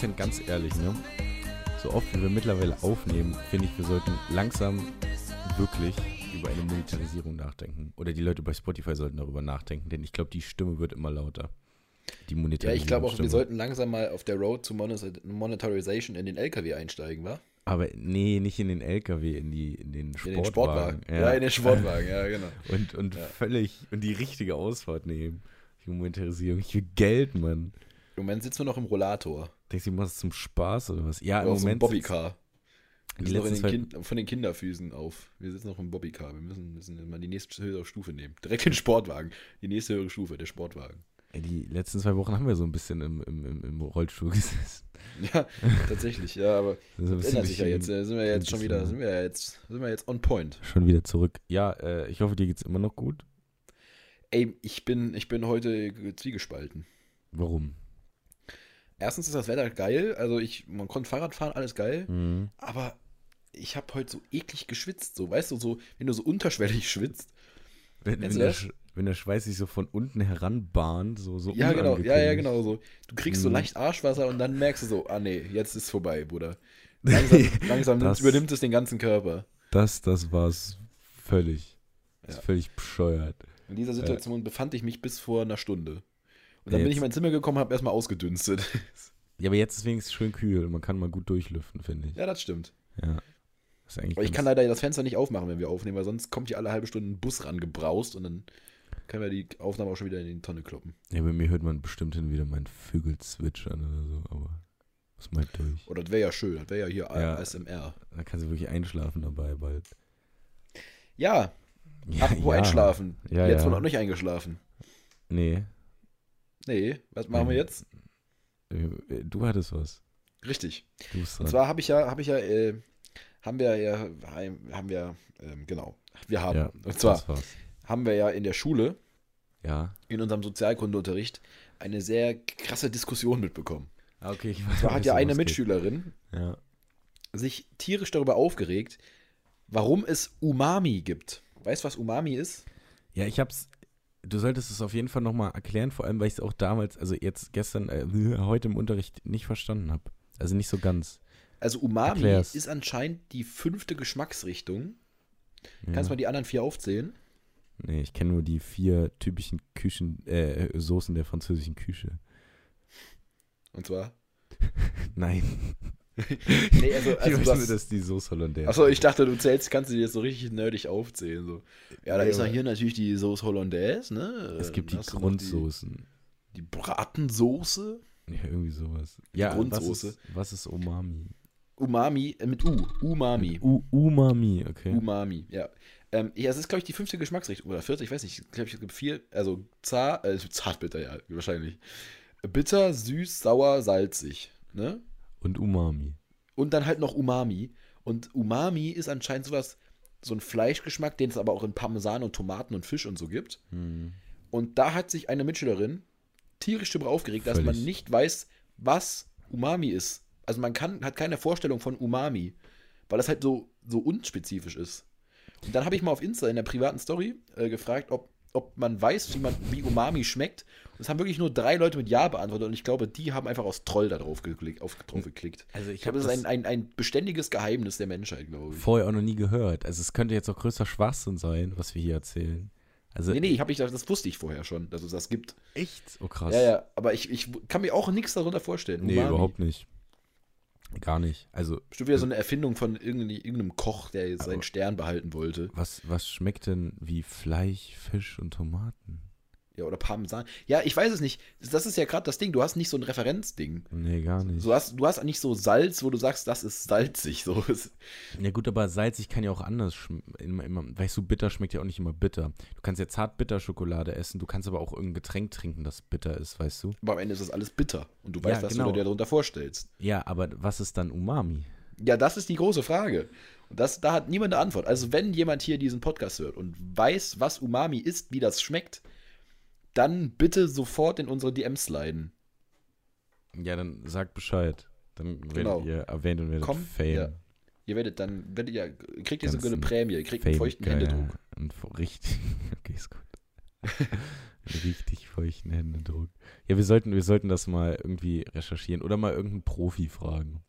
Vincent, ganz ehrlich, ne? So oft wie wir mittlerweile aufnehmen, finde ich, wir sollten langsam wirklich über eine Monetarisierung nachdenken. Oder die Leute bei Spotify sollten darüber nachdenken, denn ich glaube, die Stimme wird immer lauter. Die Ja, Monetarisierung. ich glaube auch, wir sollten langsam mal auf der Road zu Monet- Monetarization in den LKW einsteigen, wa? Aber nee, nicht in den LKW, in, die, in den In Sportwagen. den Sportwagen. Ja, in den Sportwagen, ja, genau. Und, und Ja. völlig, und die richtige Ausfahrt nehmen. Die Monetarisierung. Ich will Geld, Mann. Im Moment sitzen wir noch im Rollator. Denkst du, du machst es zum Spaß oder was? Ja, im auf so Moment. Bobbycar. Wir sind noch in letzten den zwei- kind, von den Kinderfüßen auf. Wir sitzen noch im Bobbycar. Wir müssen, müssen mal die nächste höhere Stufe nehmen. Direkt den Sportwagen. Die nächste höhere Stufe, der Sportwagen. Ey, die letzten zwei Wochen haben wir so ein bisschen im, im, im, im Rollstuhl gesessen. Ja, tatsächlich, ja, aber Also das ändert sich ja jetzt. Äh, Sind wir jetzt ein schon wieder, sind wir ja jetzt, sind wir jetzt on point. Schon wieder zurück. Ja, äh, ich hoffe, dir geht's immer noch gut. Ey, ich bin, ich bin heute zwiegespalten. Warum? Erstens ist das Wetter geil, also ich, man konnte Fahrrad fahren, alles geil, Mhm. aber ich habe heute so eklig geschwitzt, so, weißt du, so, wenn du so unterschwellig schwitzt. Wenn, wenn, der, wenn der Schweiß sich so von unten heranbahnt, so, so Ja, genau, ja, ja, genau so. Du kriegst so Mhm. leicht Arschwasser und dann merkst du so, ah nee, jetzt ist vorbei, Bruder. Langsam, langsam Das- übernimmt es den ganzen Körper. Das, das war's völlig. Das ist Ja. völlig bescheuert. In dieser Situation befand ich mich bis vor einer Stunde. Und dann Ja, bin ich in mein Zimmer gekommen, habe erstmal ausgedünstet. Ja, aber jetzt ist wenigstens schön kühl. Man kann mal gut durchlüften, finde ich. ja, das stimmt. Ja. Das ist Aber ich kann leider das Fenster nicht aufmachen, wenn wir aufnehmen, weil sonst kommt hier alle halbe Stunde ein Bus rangebraust und dann können wir die Aufnahme auch schon wieder in die Tonne kloppen. Ja, bei mir hört man bestimmt hin wieder mein Vögel zwitschern oder so, aber muss mal durch. Oh, das wäre ja schön, das wäre ja hier Ja. ASMR. Da kannst du wirklich einschlafen dabei bald. Ja, Ja, apropos einschlafen. Ja, jetzt ja. wohl noch nicht eingeschlafen. Nee, Nee, was machen wir jetzt? äh, du hattest was. Richtig. Du bist dran. Und zwar habe ich ja, habe ich ja, äh, haben wir ja, haben wir, ähm, genau, wir haben. ja, und zwar haben wir ja in der Schule, Ja. in unserem Sozialkundeunterricht, eine sehr krasse Diskussion mitbekommen. Ah, okay, ich Und zwar hat ja eine Mitschülerin Ja. sich tierisch darüber aufgeregt, warum es Umami gibt. Weißt du, was Umami ist? Ja, ich hab's. Du solltest es auf jeden Fall nochmal erklären, vor allem, weil ich es auch damals, also jetzt gestern, äh, heute im Unterricht nicht verstanden habe. Also nicht so ganz. Also Umami Erklär's. ist anscheinend die fünfte Geschmacksrichtung. Ja. Kannst du mal die anderen vier aufzählen? Nee, ich kenne nur die vier typischen Küchen, äh, Soßen der französischen Küche. Und zwar? Nein. Nee, also, ich also weiß du nur, dass die Soße Hollandaise. Achso, ich dachte, du zählst, kannst du dir jetzt so richtig nerdig aufzählen. So. Ja, da Nee, ist noch aber- hier natürlich die Sauce Hollandaise, ne? Es gibt Dann die Grundsoßen. Die, die Bratensoße. Ja, irgendwie sowas. Ja, was Grundsoße. ist, was ist Umami? Umami, äh, mit U. Umami. U Umami, okay. Umami, ja. Ähm, ja, es ist, glaube ich, die fünfte Geschmacksrichtung. Oder vierte, ich weiß nicht. Ich glaube, es gibt vier. Also zart, äh, zartbitter, ja, wahrscheinlich. Bitter, süß, sauer, salzig. Ne? Und Umami. Und dann halt noch Umami. Und Umami ist anscheinend sowas, so ein Fleischgeschmack, den es aber auch in Parmesan und Tomaten und Fisch und so gibt. Hm. Und da hat sich eine Mitschülerin tierisch darüber aufgeregt, dass man Völlig. nicht weiß, was Umami ist. Also man kann, hat keine Vorstellung von Umami, weil das halt so, so unspezifisch ist. Und dann habe ich mal auf Insta in der privaten Story äh, gefragt, ob, ob man weiß, wie, man, wie Umami schmeckt. Und es haben wirklich nur drei Leute mit Ja beantwortet und ich glaube, die haben einfach aus Troll da drauf geklickt. Auf, drauf geklickt. Also Ich glaube, das ist ein, ein, ein beständiges Geheimnis der Menschheit, glaube ich. vorher auch noch nie gehört. Also es könnte jetzt auch größter Schwachsinn sein, was wir hier erzählen. Also Nee, nee, ich hab nicht, das wusste ich vorher schon, dass es das gibt. echt? Oh krass. Ja, ja, aber ich, ich kann mir auch nichts darunter vorstellen. Nee, Umami. überhaupt nicht. Gar nicht. Also Bestimmt wieder so eine Erfindung von irgendeinem, Koch, der jetzt seinen Stern behalten wollte. was, was schmeckt denn wie Fleisch, Fisch und Tomaten? Ja, oder Parmesan. Ja, ich weiß es nicht. Das ist ja gerade das Ding. Du hast nicht so ein Referenzding. Nee, gar nicht. Du hast, du hast nicht so Salz, wo du sagst, das ist salzig. So. Ja gut, aber salzig kann ja auch anders schmecken. Weißt du, bitter schmeckt ja auch nicht immer bitter. Du kannst ja zart-bitter-Schokolade essen, du kannst aber auch irgendein Getränk trinken, das bitter ist, weißt du? Aber am Ende ist das alles bitter. Und du Ja, weißt, was genau. du dir darunter vorstellst. Ja, aber was ist dann Umami? Ja, das ist die große Frage. Und das, da hat niemand eine Antwort. Also, wenn jemand hier diesen Podcast hört und weiß, was Umami ist, wie das schmeckt, dann bitte sofort in unsere DMs sliden. Ja, dann sag Bescheid. Dann Genau. werdet ihr erwähnt und werdet Komm, Fame. ja. Ihr werdet dann, werdet ihr, kriegt ihr sogar eine Prämie, ihr kriegt einen Fame feuchten geil. Händedruck. Und richtig. Okay, ist gut. Richtig feuchten Händedruck. Ja, wir sollten, wir sollten das mal irgendwie recherchieren oder mal irgendeinen Profi fragen.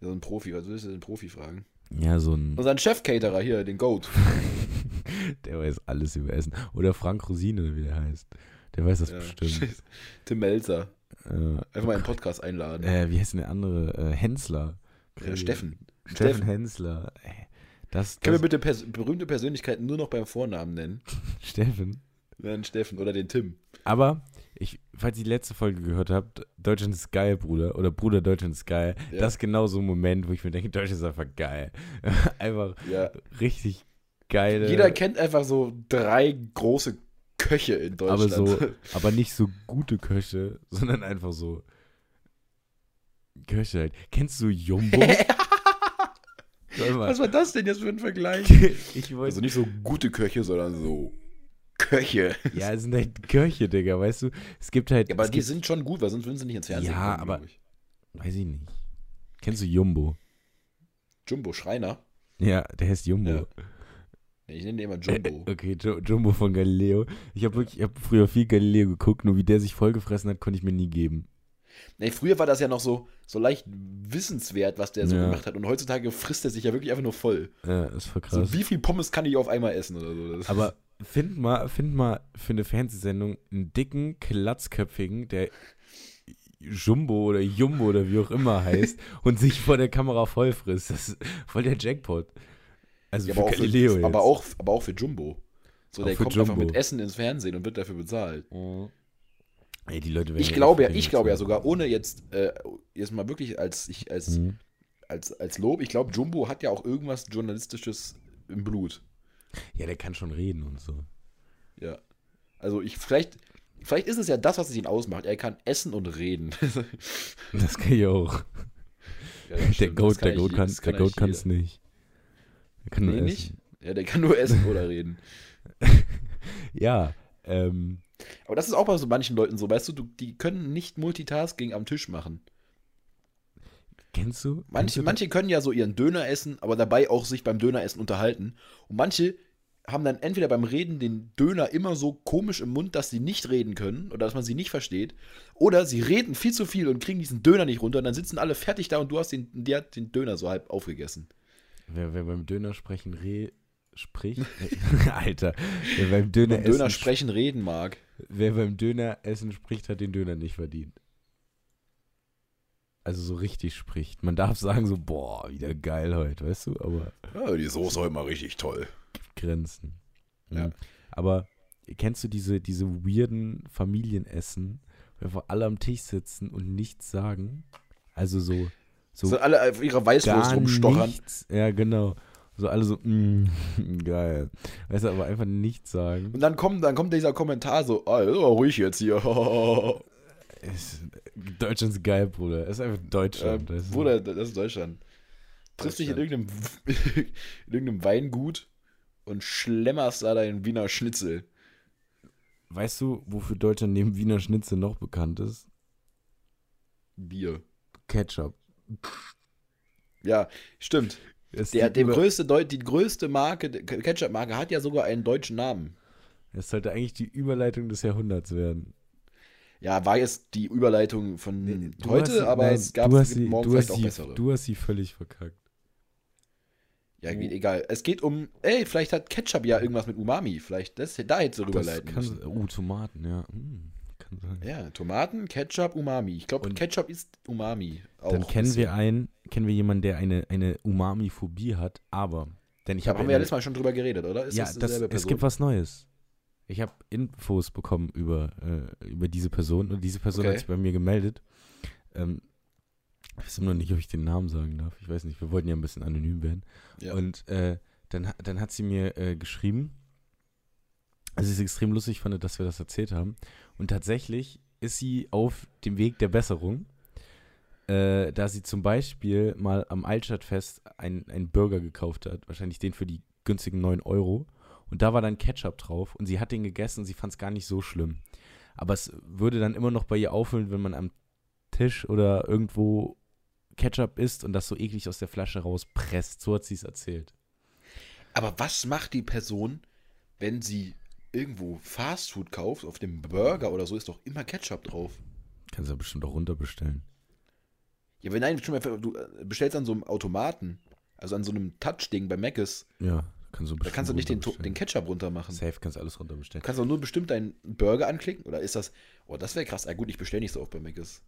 So ein Profi, was willst du denn Profi fragen? Ja, so ein. Unseren Chef-Caterer hier, den Goat. der weiß alles über Essen. Oder Frank Rosine, wie der heißt. Der weiß das Ja. bestimmt. Tim Melzer. Äh, Einfach mal in den Podcast einladen. äh, wie heißt denn der andere? Äh, Hensler. Ja, Steffen. Steffen Steffen. Hensler. Äh, Das, Können wir das, bitte pers berühmte Persönlichkeiten nur noch beim Vornamen nennen? Steffen. Dann Steffen oder den Tim. Aber, ich, falls ihr die letzte Folge gehört habt, Deutschland ist geil, Bruder. Oder Bruder, Deutschland ist geil. Ja. Das ist genau so ein Moment, wo ich mir denke, Deutschland ist einfach geil. einfach Ja. richtig geile. Jeder kennt einfach so drei große Köche in aber Deutschland. so, aber nicht so gute Köche, sondern einfach so Köche halt. Kennst du Jumbo? Was war das denn jetzt für ein Vergleich? Also nicht so gute Köche, sondern so Köche. Ja, es sind halt Köche, Digga, weißt du? Es gibt halt. Ja, aber die gibt, sind schon gut, weil sonst würden sie nicht ins Fernsehen Ja, kommen, aber- ich. Weiß ich nicht. Kennst du Jumbo? Jumbo Schreiner. Ja, der heißt Jumbo. Ja. Ich nenne den immer Jumbo. Äh, okay, Jumbo von Galileo. Ich habe wirklich, ich habe früher viel Galileo geguckt, nur wie der sich vollgefressen hat, konnte ich mir nie geben. Nee, früher war das ja noch so, so leicht wissenswert, was der so Ja. gemacht hat. Und heutzutage frisst er sich ja wirklich einfach nur voll. Ja, das war krass. So, wie viel Pommes kann ich auf einmal essen oder so? Das Aber find mal, find mal für eine Fernsehsendung einen dicken, klatzköpfigen, der Jumbo oder Jumbo oder wie auch immer heißt und sich vor der Kamera voll frisst. Das ist voll der Jackpot. Also Ja, für aber, auch Galileo für, jetzt. aber, auch, aber auch für Jumbo. So, Auch der kommt einfach Jumbo. mit Essen ins Fernsehen und wird dafür bezahlt. Ey, die Leute werden Ich ja glaube ja, ich glaube ja sogar, ohne jetzt, äh, jetzt mal wirklich als, ich, als, Mhm. als, als Lob, ich glaube, Jumbo hat ja auch irgendwas Journalistisches im Blut. Ja, der kann schon reden und so. Ja. Also ich, vielleicht, vielleicht ist es ja das, was ihn ausmacht. Er kann essen und reden. Das kann ich auch. Ja, Der Goat, der Goat kann es nicht. Er kann nur Nee, essen. nicht? Ja, der kann nur essen oder reden. Ja, ähm, Aber das ist auch bei so manchen Leuten so, weißt du, du die können nicht Multitasking am Tisch machen. kennst du? kennst Manche, du manche können ja so ihren Döner essen, aber dabei auch sich beim Döneressen unterhalten. Und manche haben dann entweder beim Reden den Döner immer so komisch im Mund, dass sie nicht reden können oder dass man sie nicht versteht. Oder sie reden viel zu viel und kriegen diesen Döner nicht runter und dann sitzen alle fertig da und du hast den, der den Döner so halb aufgegessen. Wer, wer beim Döner sprechen re spricht, Alter, wer beim Döner, Beim Döner essen, sprechen, reden mag. wer beim Döner essen spricht, hat den Döner nicht verdient. Also so richtig spricht. Man darf sagen so, boah, wieder geil heute, weißt du, aber Ja, die Soße heute mal richtig toll. Grenzen. Ja. Mhm. Aber kennst du diese, diese weirden Familienessen, wo einfach alle am Tisch sitzen und nichts sagen? Also so, so So alle auf ihrer Weißwurst rumstochern. nichts. Ja, genau. So alle so, mm, geil. Weißt du, aber einfach nichts sagen. Und dann kommt, dann kommt dieser Kommentar so, ist aber ruhig jetzt hier. Es, Deutschland ist geil, Bruder. Es ist einfach äh, Deutschland. du? Bruder, das ist Deutschland. Triffst dich in irgendeinem, in irgendeinem Weingut und schlemmerst da deinen Wiener Schnitzel. Weißt du, wofür Deutschland neben Wiener Schnitzel noch bekannt ist? Bier. Ketchup. Ja, stimmt. Es Der, über- größte die größte Marke, die Ketchup-Marke, hat ja sogar einen deutschen Namen. Es sollte eigentlich die Überleitung des Jahrhunderts werden. Ja, war jetzt die Überleitung von hast heute, sie- aber nein, es gab du hast sie, morgen du hast vielleicht auch sie, bessere. Du hast sie völlig verkackt. ja, geht, egal. Es geht um, ey, vielleicht hat Ketchup ja irgendwas mit Umami. Vielleicht, das, da du Das rüberleiten kann, uh, Tomaten, ja. Sein. Ja, Tomaten, Ketchup, Umami. Ich glaube, Ketchup ist Umami. Dann kennen bisschen. wir einen, kennen wir jemanden, der eine, eine Umami-Phobie hat, aber, denn ich Da habe haben wir ja letztes Mal schon drüber geredet, oder? Ist ja, das das, es gibt was Neues. Ich habe Infos bekommen über, äh, über diese Person und diese Person Okay. hat sich bei mir gemeldet. Ähm, ich weiß immer noch nicht, ob ich den Namen sagen darf. Ich weiß nicht, wir wollten ja ein bisschen anonym werden. Ja. Und äh, dann, dann hat sie mir äh, geschrieben, also sie ist extrem lustig fand, dass wir das erzählt haben. Und tatsächlich ist sie auf dem Weg der Besserung, äh, da sie zum Beispiel mal am Altstadtfest einen, Burger gekauft hat, wahrscheinlich den für die günstigen 9 Euro. Und da war dann Ketchup drauf und sie hat den gegessen sie fand es gar nicht so schlimm. Aber es würde dann immer noch bei ihr auffüllen, wenn man am Tisch oder irgendwo Ketchup isst und das so eklig aus der Flasche rauspresst. So hat sie es erzählt. Aber was macht die Person, wenn sie irgendwo Fastfood kaufst, auf dem Burger oder so, ist doch immer Ketchup drauf. Kannst du ja bestimmt auch runterbestellen. Ja, wenn nein, du äh, bestellst an so einem Automaten, also an so einem Touch-Ding bei Mc's, Ja, kannst du da kannst du nicht den, den Ketchup runter machen. Safe kannst du alles runterbestellen. Du kannst auch nur bestimmt deinen Burger anklicken, oder ist das, oh, das wäre krass. Ah, gut, ich bestelle nicht so oft bei Mc's.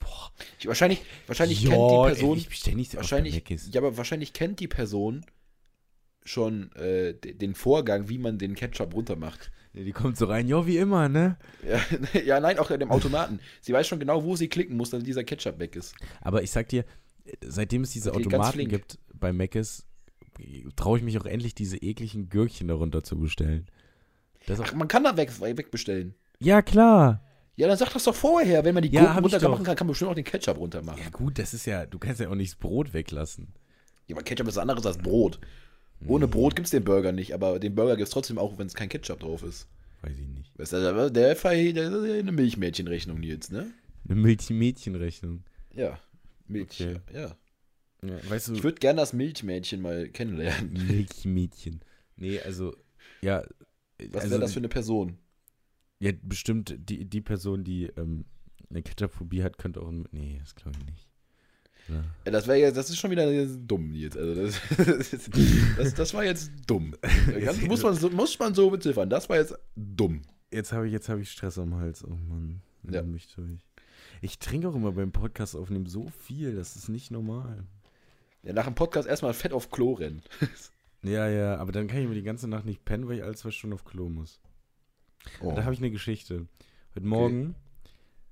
Boah. Ich, wahrscheinlich wahrscheinlich Ja, kennt die ey, Person, ich bestell nicht so oft bei wahrscheinlich, Mc's. ja, aber wahrscheinlich kennt die Person schon äh, de- den Vorgang, wie man den Ketchup runter macht. Ja, die kommt so rein, ja, wie immer, ne? Ja, ja, nein, auch in dem Automaten. sie weiß schon genau, wo sie klicken muss, damit dieser Ketchup weg ist. Aber ich sag dir, seitdem es diese Automaten gibt bei Mc's, traue ich mich auch endlich, diese ekligen Gürkchen darunter zu bestellen. Ach, man kann da weg, wegbestellen. ja, klar. Ja, dann sag das doch vorher. Wenn man die Ja, Gurken ich runter machen kann, kann man bestimmt auch den Ketchup runter machen. Ja, gut, das ist ja, du kannst ja auch nicht das Brot weglassen. Ja, aber Ketchup ist anderes als Brot. Ohne Hm. Brot gibt es den Burger nicht, aber den Burger gibt es trotzdem auch, wenn es kein Ketchup drauf ist. Weiß ich nicht. Weißt du, der, der, der, eine Milchmädchenrechnung jetzt, ne? Eine Milchmädchenrechnung. Ja. Milch. Okay. Ja. Ja, weißt du, Ich würde gerne das Milchmädchen mal kennenlernen. Milchmädchen. Nee, also, ja. Was also, wäre das für eine Person? Ja, bestimmt die, die Person, die ähm, eine Ketchup-Phobie hat, könnte auch. ein- Nee, das glaube ich nicht. Ja. Ja, das wäre jetzt, das ist schon wieder dumm jetzt. Also das, das, das war jetzt dumm. Ganz, muss, man so, muss man so beziffern. Das war jetzt dumm. Jetzt habe ich, jetzt hab ich Stress am Hals. Oh Mann. Ja. Ja. Mich durch. Ich trinke auch immer beim Podcast aufnehmen so viel, das ist nicht normal. Ja, nach dem Podcast erstmal fett auf Klo rennen. Ja, ja, aber dann kann ich mir die ganze Nacht nicht pennen, weil ich alle zwei Stunden auf Klo muss. Oh. Da habe ich eine Geschichte. Heute Morgen,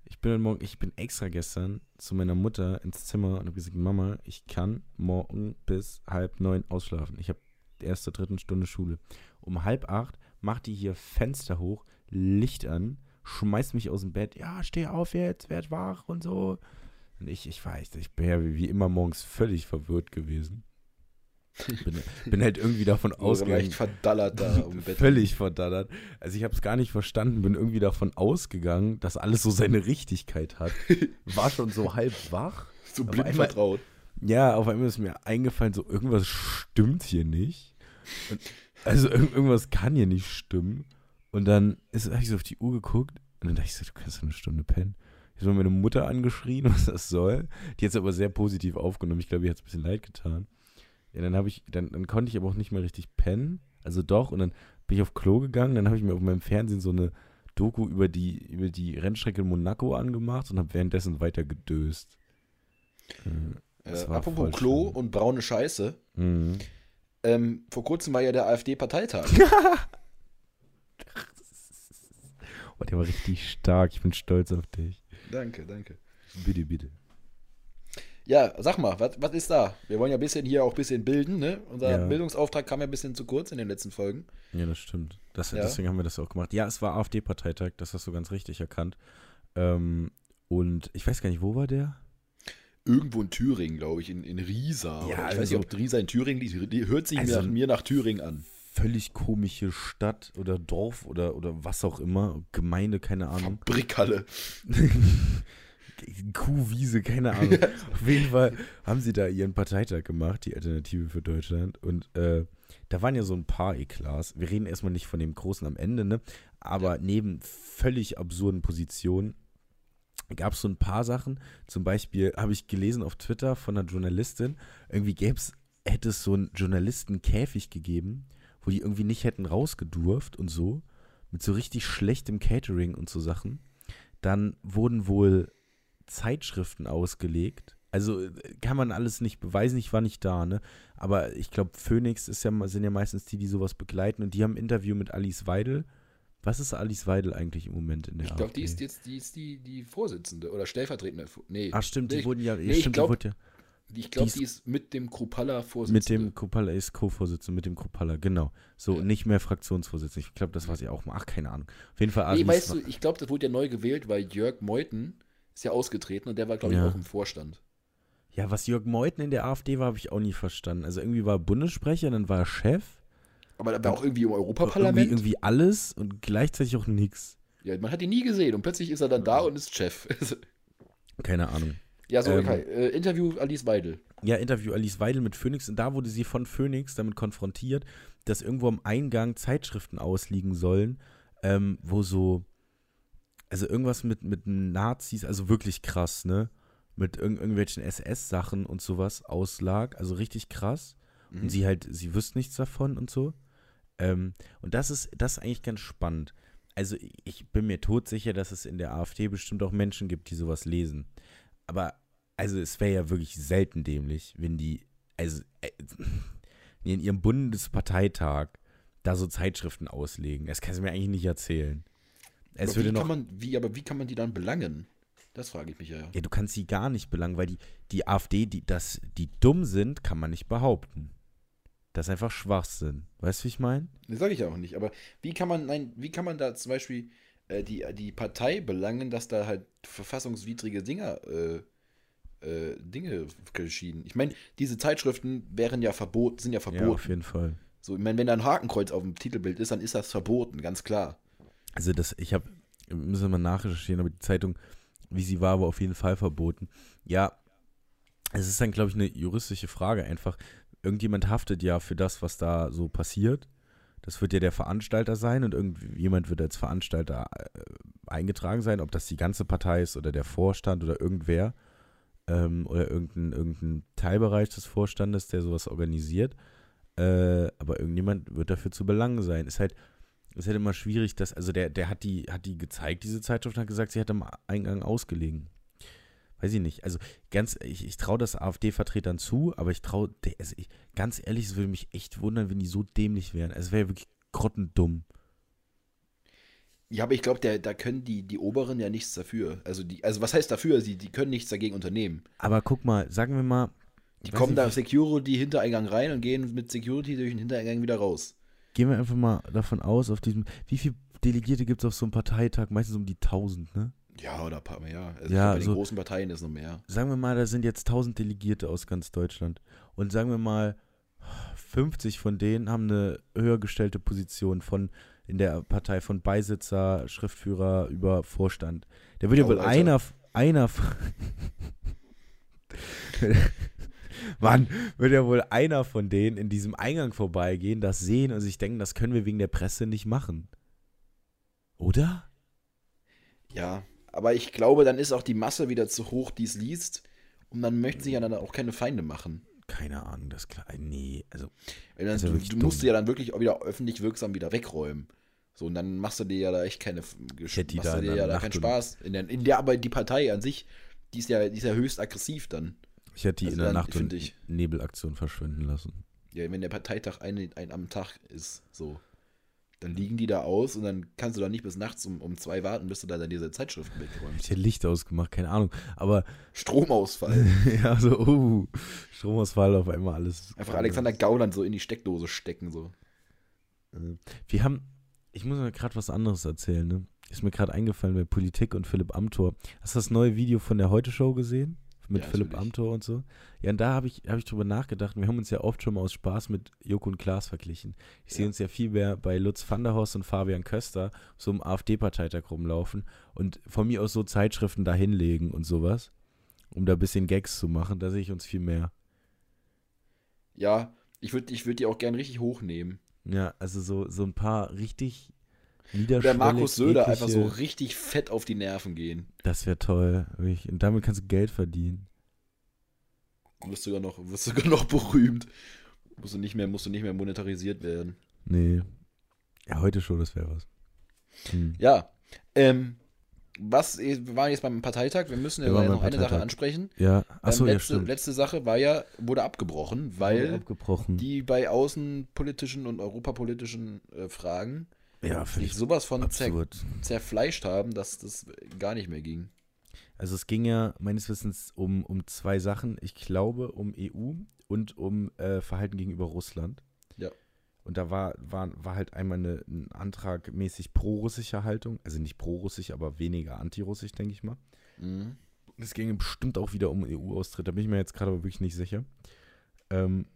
ich bin Morgen, ich bin extra gestern zu meiner Mutter ins Zimmer und habe gesagt, Mama, ich kann morgen bis halb neun ausschlafen. Ich habe erste, dritten Stunde Schule. Um halb acht macht die hier Fenster hoch, Licht an, schmeißt mich aus dem Bett. Ja, steh auf jetzt, werd wach und so. Und ich, ich weiß, ich bin ja wie immer morgens völlig verwirrt gewesen. Bin, bin halt irgendwie davon ausgegangen. leicht verdallert da um Bett. Völlig verdaddert. Also ich habe es gar nicht verstanden, bin irgendwie davon ausgegangen, dass alles so seine Richtigkeit hat. War schon so halb wach. So blind einmal- vertraut. Ja, auf einmal ist mir eingefallen, so irgendwas stimmt hier nicht. Und, also irg- irgendwas kann hier nicht stimmen. Und dann habe ich so auf die Uhr geguckt und dann dachte ich so, du kannst doch eine Stunde pennen. Ich habe meine Mutter angeschrien, was das soll. Die hat es aber sehr positiv aufgenommen. Ich glaube, ihr hat es ein bisschen leid getan. Ja, dann habe ich, dann, dann konnte ich aber auch nicht mehr richtig pennen. Also doch, und dann bin ich auf Klo gegangen, dann habe ich mir auf meinem Fernsehen so eine Doku über die, über die Rennstrecke in Monaco angemacht und habe währenddessen weiter gedöst. Äh, Äh, war apropos Klo schlimm. und braune Scheiße. Mhm. Ähm, vor kurzem war ja der AfD-Parteitag. Oh, der war richtig stark. Ich bin stolz auf dich. danke, danke. Bitte, bitte. Ja, sag mal, was was ist da? Wir wollen ja ein bisschen hier auch ein bisschen bilden, ne? Unser Ja. Bildungsauftrag kam ja ein bisschen zu kurz in den letzten Folgen. Ja, das stimmt. Das, Ja. Deswegen haben wir das auch gemacht. Ja, es war AfD-Parteitag, das hast du ganz richtig erkannt. Ähm, und ich weiß gar nicht, wo war der? Irgendwo in Thüringen, glaube ich, in, in Riesa. Ja, ich weiß also- nicht, ob Riesa in Thüringen liegt. Die hört sich Also- mir, mir nach Thüringen an. Völlig komische Stadt oder Dorf oder, oder was auch immer. Gemeinde, keine Ahnung. Brickhalle. Kuhwiese, keine Ahnung. Auf jeden Fall haben sie da ihren Parteitag gemacht, die Alternative für Deutschland. Und äh, da waren ja so ein paar Eklats. Wir reden erstmal nicht von dem Großen am Ende, ne? Aber neben völlig absurden Positionen gab es so ein paar Sachen. Zum Beispiel habe ich gelesen auf Twitter von einer Journalistin, irgendwie gäb's, hätte es so einen Journalistenkäfig gegeben, wo die irgendwie nicht hätten rausgedurft und so. Mit so richtig schlechtem Catering und so Sachen. Dann wurden wohl Zeitschriften ausgelegt. Also äh, kann man alles nicht beweisen, ich war nicht da, ne? Aber ich glaube, Phoenix ist ja, sind ja meistens die, die sowas begleiten und die haben ein Interview mit Alice Weidel. Was ist Alice Weidel eigentlich im Moment in der Ich glaube, die ist jetzt die, ist die, die Vorsitzende oder stellvertretende. Nee, Ach stimmt, die Nee, wurden ja, nee, ich stimmt, glaub, die wurde ja die- ich glaube, die die, ist- mit dem Krupalla mit Vorsitzende. dem Kopalla ist Co-Vorsitzende, mit dem Kopalla, genau. So, Ja. nicht mehr Fraktionsvorsitzende. Ich glaube, das war sie auch mal. Ach, keine Ahnung. Auf jeden Fall Nee, Alice weißt war- du, ich glaube, das wurde ja neu gewählt, weil Jörg Meuthen ist ja ausgetreten und der war, glaube ich, Ja. auch im Vorstand. Ja, was Jörg Meuthen in der AfD war, habe ich auch nie verstanden. Also irgendwie war er Bundessprecher, dann war er Chef. Aber da war auch irgendwie im Irgendwie, Europaparlament. irgendwie alles und gleichzeitig auch nix. Ja, man hat ihn nie gesehen und plötzlich ist er dann da und ist Chef. Keine Ahnung. Ja, so, Ähm, Kai, äh, Interview Alice Weidel. ja, Interview Alice Weidel mit Phoenix und da wurde sie von Phoenix damit konfrontiert, dass irgendwo am Eingang Zeitschriften ausliegen sollen, ähm, wo so, also irgendwas mit, mit Nazis, also wirklich krass, ne? Mit irg irgendwelchen SS-Sachen und sowas auslag, also richtig krass. Mhm. Und sie halt, sie wüsste nichts davon und so. Ähm, und das ist, das ist eigentlich ganz spannend. Also ich- bin mir todsicher, dass es in der AfD bestimmt auch Menschen gibt, die sowas lesen. Aber, also es wäre ja wirklich selten dämlich, wenn die, also äh, in ihrem Bundesparteitag da so Zeitschriften auslegen. Das kannst du mir eigentlich nicht erzählen. Es aber, würde wie noch, kann man, wie, aber wie kann man die dann belangen? Das frage ich mich ja. ja, du kannst sie gar nicht belangen, weil die, die AfD, die, dass die dumm sind, kann man nicht behaupten. Das ist einfach Schwachsinn. Weißt du, wie ich meine? Das sage ich ja auch nicht. Aber wie kann man, nein, wie kann man da zum Beispiel äh, die, die Partei belangen, dass da halt verfassungswidrige Dinger, äh, äh, Dinge geschehen? Ich meine, diese Zeitschriften wären ja verboten, sind ja Ja, verboten. auf jeden Fall. so, ich meine, wenn da ein Hakenkreuz auf dem Titelbild ist, dann ist das verboten, ganz klar. Also das, ich habe, müssen wir mal nachrecherchieren, aber die Zeitung, wie sie war, war auf jeden Fall verboten. Ja, es ist dann, glaube ich, eine juristische Frage einfach. Irgendjemand haftet ja für das, was da so passiert. Das wird ja der Veranstalter sein und irgendjemand wird als Veranstalter äh, eingetragen sein, ob das die ganze Partei ist oder der Vorstand oder irgendwer ähm, oder irgendein, irgendein Teilbereich des Vorstandes, der sowas organisiert. Äh, aber irgendjemand wird dafür zu belangen sein. Ist halt, ist halt immer schwierig, dass, also der, der hat die, hat die gezeigt, diese Zeitschrift, und hat gesagt, sie hat am Eingang ausgelegen. Weiß ich nicht. Also ganz, ich, ich traue das AfD-Vertretern zu, aber ich traue, also ich, ganz ehrlich, es würde mich echt wundern, wenn die so dämlich wären. Also, Es wäre ja wirklich grottendumm. Ja, aber ich glaube, da können die, die Oberen ja nichts dafür. Also, die, also was heißt dafür? Sie, die können nichts dagegen unternehmen. Aber guck mal, sagen wir mal. Die kommen nicht, da Security Hintereingang rein und gehen mit Security durch den Hintereingang wieder raus. Gehen wir einfach mal davon aus, auf diesem, wie viele Delegierte gibt es auf so einem Parteitag? Meistens um die 1000, ne? Ja, oder ein paar mehr. Also Ja, bei so- den großen Parteien ist noch mehr. sagen wir mal, da sind jetzt 1000 Delegierte aus ganz Deutschland. Und sagen wir mal, 50 von denen haben eine höher gestellte Position von in der Partei von Beisitzer, Schriftführer über Vorstand. Da wird ja Oh, wohl Alter. einer, einer, Mann, wird ja wohl einer von denen in diesem Eingang vorbeigehen, das sehen und sich denken, das können wir wegen der Presse nicht machen. Oder? Ja, aber ich glaube, dann ist auch die Masse wieder zu hoch, die es liest. Und dann möchten sich ja dann auch keine Feinde machen. Keine Ahnung, das klar. Nee, also dann, ja du, du musst dumm. ja dann wirklich auch wieder öffentlich wirksam wieder wegräumen. So, und dann machst du dir ja da echt keine, machst da du dir ja da keinen Spaß. In der, in der, aber die Partei an sich, die ist ja, die ist ja höchst aggressiv dann. Ich hätte die Also in der Nacht und ich- Nebelaktion verschwinden lassen. Ja, wenn der Parteitag ein, ein am Tag ist, so. Dann liegen die da aus und dann kannst du da nicht bis nachts um, um zwei warten, bis du da dann diese Zeitschriften Ich wegräumst. hätte Licht ausgemacht, keine Ahnung. Aber Stromausfall. ja, so, uh, Stromausfall auf einmal alles. Einfach Alexander Gauland so in die Steckdose stecken, so. Wir haben, ich muss mir gerade was anderes erzählen, ne? Ist mir gerade eingefallen bei Politik und Philipp Amthor. Hast du das neue Video von der Heute-Show gesehen? Mit Ja, Philipp natürlich. Amthor und so? Ja, und da habe ich, hab ich drüber nachgedacht. Wir haben uns ja oft schon mal aus Spaß mit Joko und Klaas verglichen. Ich sehe Ja. uns ja viel mehr bei Lutz van der Horst und Fabian Köster so im AfD-Parteitag rumlaufen und von mir aus so Zeitschriften da hinlegen und sowas, um da ein bisschen Gags zu machen. Da sehe ich uns viel mehr. Ja, ich würde ich würd die auch gern richtig hochnehmen. Ja, also so, so ein paar richtig Oder niederschwellig Markus Söder einfach so richtig fett auf die Nerven gehen. Das wäre toll. wirklich. Und damit kannst du Geld verdienen. Du wirst sogar noch, wirst sogar noch berühmt. Musst du nicht mehr, musst du nicht mehr monetarisiert werden. Nee. Ja, heute schon, das wäre was. Hm. Ja. Ähm, was, wir waren jetzt beim Parteitag, wir müssen ja Wir noch eine Sache ansprechen. Ja, Ähm, achso, ja, letzte, stimmt. letzte Sache war ja, wurde abgebrochen, weil abgebrochen. die bei außenpolitischen und europapolitischen äh, Fragen ja, sich sowas von zer absurd. zerfleischt haben, dass das gar nicht mehr ging. Also es ging ja meines Wissens um, um zwei Sachen. Ich glaube um EU und um äh, Verhalten gegenüber Russland. Ja. Und da war, war, war halt einmal eine, ein Antrag mäßig pro-russischer Haltung. Also nicht pro-russisch, aber weniger anti-russisch, denke ich mal. Mhm. Es ging bestimmt auch wieder um EU-Austritt, da bin ich mir jetzt gerade aber wirklich nicht sicher. Ähm,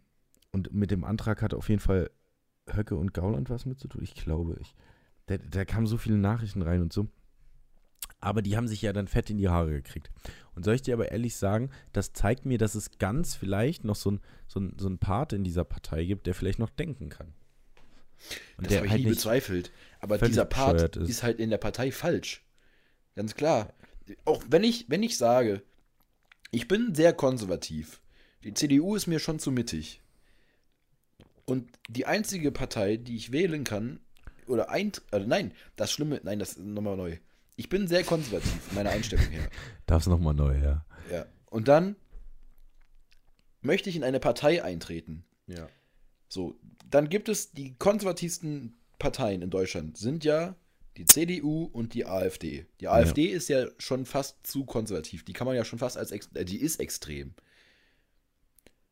und mit dem Antrag hatte auf jeden Fall Höcke und Gauland was mit zu tun, ich glaube ich. Da, da kamen so viele Nachrichten rein und so. Aber die haben sich ja dann fett in die Haare gekriegt. Und soll ich dir aber ehrlich sagen, das zeigt mir, dass es ganz vielleicht noch so ein, so ein, so ein Part in dieser Partei gibt, der vielleicht noch denken kann. Und das der habe ich halt nie bezweifelt. Aber dieser Part ist. ist halt in der Partei falsch. Ganz klar. Auch wenn ich, wenn ich sage, ich bin sehr konservativ, die CDU ist mir schon zu mittig. Und die einzige Partei, die ich wählen kann, oder ein, also nein, das Schlimme, nein, das ist nochmal neu. Ich bin sehr konservativ, meine Einstellung her. Das nochmal neu, ja. Ja. Und dann möchte ich in eine Partei eintreten. Ja. So, dann gibt es die konservativsten Parteien in Deutschland, sind ja die CDU und die AfD. Die AfD ja. ist ja schon fast zu konservativ. Die kann man ja schon fast als, äh, die ist extrem.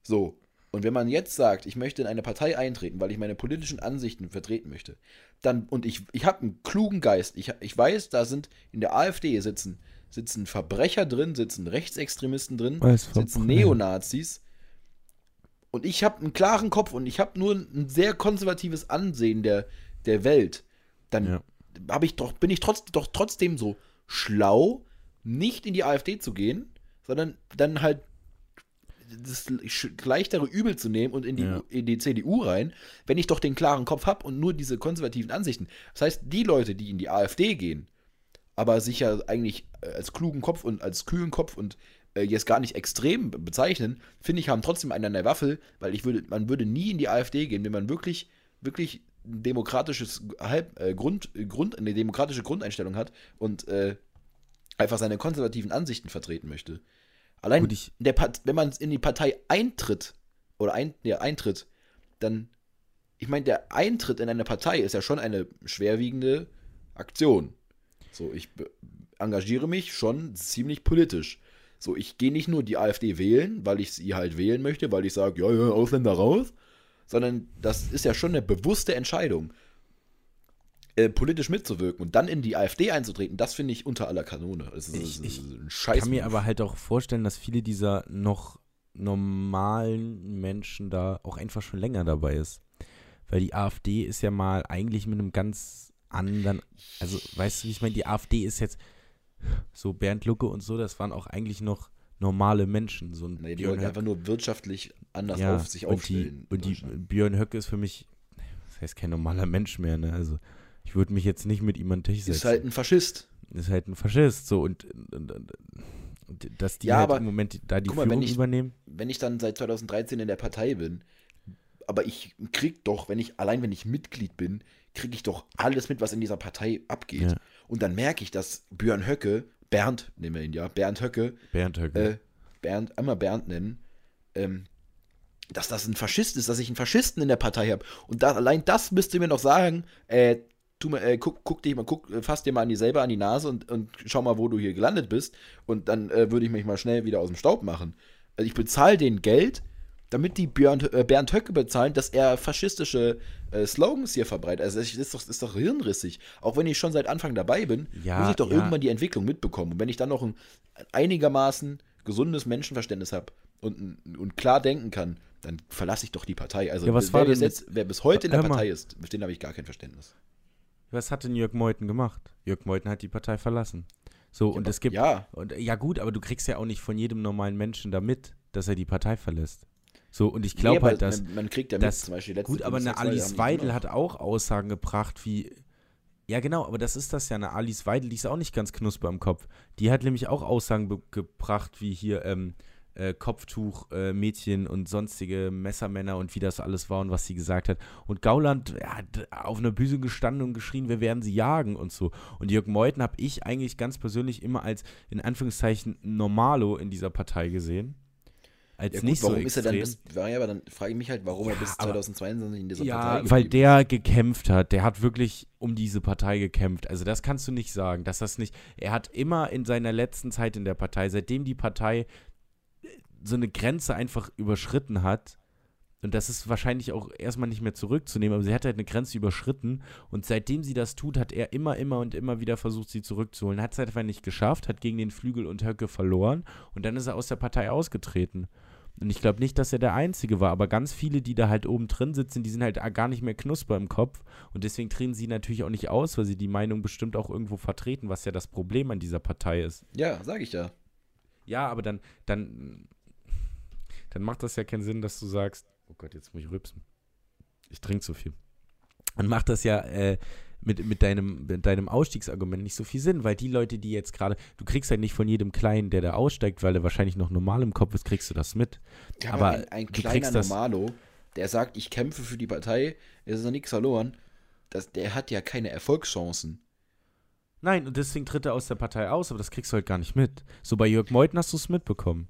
So, und wenn man jetzt sagt, ich möchte in eine Partei eintreten, weil ich meine politischen Ansichten vertreten möchte, dann, und ich, ich habe einen klugen Geist, ich, ich weiß, da sind in der AfD sitzen, sitzen Verbrecher drin, sitzen Rechtsextremisten drin, sitzen Neonazis. Und ich habe einen klaren Kopf und ich habe nur ein sehr konservatives Ansehen der, der Welt. Dann ja. habe ich doch, bin ich trotz, doch trotzdem so schlau, nicht in die AfD zu gehen, sondern dann halt das leichtere Übel zu nehmen und in die, ja. in die CDU rein, wenn ich doch den klaren Kopf habe und nur diese konservativen Ansichten. Das heißt, die Leute, die in die AfD gehen, aber sich ja eigentlich äh, als klugen Kopf und als kühlen Kopf und äh, jetzt gar nicht extrem bezeichnen, finde ich, haben trotzdem einen an der Waffel, weil ich würde, man würde nie in die AfD gehen, wenn man wirklich, wirklich ein demokratisches Halb, äh, Grund, Grund, eine demokratische Grundeinstellung hat und äh, einfach seine konservativen Ansichten vertreten möchte. Allein, Gut, der wenn man in die Partei eintritt, oder ein, ja, eintritt, dann, ich meine, der Eintritt in eine Partei ist ja schon eine schwerwiegende Aktion. So, ich engagiere mich schon ziemlich politisch. So, ich gehe nicht nur die AfD wählen, weil ich sie halt wählen möchte, weil ich sage, ja, ja, Ausländer raus, sondern das ist ja schon eine bewusste Entscheidung. Äh, politisch mitzuwirken und dann in die AfD einzutreten, das finde ich unter aller Kanone. Das ist, ich, ich ein Scheiß kann mir aber halt auch vorstellen, dass viele dieser noch normalen Menschen da auch einfach schon länger dabei ist. Weil die AfD ist ja mal eigentlich mit einem ganz anderen, also weißt du, wie ich meine, die AfD ist jetzt so Bernd Lucke und so, das waren auch eigentlich noch normale Menschen. So ein nee, die wollten einfach nur wirtschaftlich anders ja, auf sich aufstellen. Und, die, und die Björn Höcke ist für mich, das heißt kein normaler Mensch mehr, ne? Also ich würde mich jetzt nicht mit ihm an den Tisch setzen. Ist halt ein Faschist. Ist halt ein Faschist. So und, und, und, und dass die ja, halt aber, im Moment da die mal, Führung wenn ich, übernehmen. Wenn ich dann seit 2013 in der Partei bin, aber ich krieg doch, wenn ich, allein wenn ich Mitglied bin, kriege ich doch alles mit, was in dieser Partei abgeht. Ja. Und dann merke ich, dass Björn Höcke, Bernd, nehmen wir ihn ja, Bernd Höcke, Bernd Höcke. Äh, Bernd, einmal Bernd nennen, ähm, dass das ein Faschist ist, dass ich einen Faschisten in der Partei habe. Und da, allein das müsste mir noch sagen, äh, tu mal, äh, guck, guck dich mal, guck, äh, fass dir mal an die selber an die Nase und, und schau mal, wo du hier gelandet bist. Und dann äh, würde ich mich mal schnell wieder aus dem Staub machen. Also ich bezahle den Geld, damit die Björn, äh, Bernd Höcke bezahlen, dass er faschistische äh, Slogans hier verbreitet. Also das ist doch, ist doch hirnrissig. Auch wenn ich schon seit Anfang dabei bin, ja, muss ich doch ja. irgendwann die Entwicklung mitbekommen. Und wenn ich dann noch ein einigermaßen gesundes Menschenverständnis habe und, und klar denken kann, dann verlasse ich doch die Partei. Also ja, wer, jetzt, wer bis heute in der Partei ist, mit dem habe ich gar kein Verständnis. Was hat denn Jörg Meuthen gemacht? Jörg Meuthen hat die Partei verlassen. So, ja, und es gibt. Ja. Und, ja, gut, aber du kriegst ja auch nicht von jedem normalen Menschen da mit, dass er die Partei verlässt. So, und ich glaube nee, halt, dass. Man, man kriegt ja mit, zum Beispiel letzte Gut, aber eine Alice Weidel hat auch Aussagen gebracht, wie. Ja, genau, aber das ist das ja. Eine Alice Weidel, die ist auch nicht ganz knusper im Kopf. Die hat nämlich auch Aussagen gebracht, wie hier, ähm, äh, Kopftuch, äh, Mädchen und sonstige Messermänner und wie das alles war und was sie gesagt hat. Und Gauland ja, hat auf einer Bühne gestanden und geschrien, wir werden sie jagen und so. Und Jörg Meuthen habe ich eigentlich ganz persönlich immer als, in Anführungszeichen, Normalo in dieser Partei gesehen. Als ja, gut, nicht warum so ist er dann bis, ja, aber dann frage ich mich halt, warum ja, er bis 2022 in dieser ja, Partei Ja, weil der gekämpft hat. Der hat wirklich um diese Partei gekämpft. Also das kannst du nicht sagen, dass das nicht. Er hat immer in seiner letzten Zeit in der Partei, seitdem die Partei so eine Grenze einfach überschritten hat. Und das ist wahrscheinlich auch erstmal nicht mehr zurückzunehmen, aber sie hat halt eine Grenze überschritten. Und seitdem sie das tut, hat er immer, immer und immer wieder versucht, sie zurückzuholen. Hat es einfach nicht geschafft, hat gegen den Flügel und Höcke verloren und dann ist er aus der Partei ausgetreten. Und ich glaube nicht, dass er der Einzige war, aber ganz viele, die da halt oben drin sitzen, die sind halt gar nicht mehr knusper im Kopf. Und deswegen treten sie natürlich auch nicht aus, weil sie die Meinung bestimmt auch irgendwo vertreten, was ja das Problem an dieser Partei ist. Ja, sag ich ja. Ja, aber dann, dann, dann macht das ja keinen Sinn, dass du sagst, oh Gott, jetzt muss ich rübsen. Ich trinke zu viel. Dann macht das ja äh, mit, mit, deinem, mit deinem Ausstiegsargument nicht so viel Sinn, weil die Leute, die jetzt gerade, du kriegst halt nicht von jedem Kleinen, der da aussteigt, weil er wahrscheinlich noch normal im Kopf ist, kriegst du das mit. Ja, aber ein, ein kleiner Normalo, der sagt, ich kämpfe für die Partei, es ist noch nichts verloren, das, der hat ja keine Erfolgschancen. Nein, und deswegen tritt er aus der Partei aus, aber das kriegst du halt gar nicht mit. So bei Jörg Meuthen hast du es mitbekommen.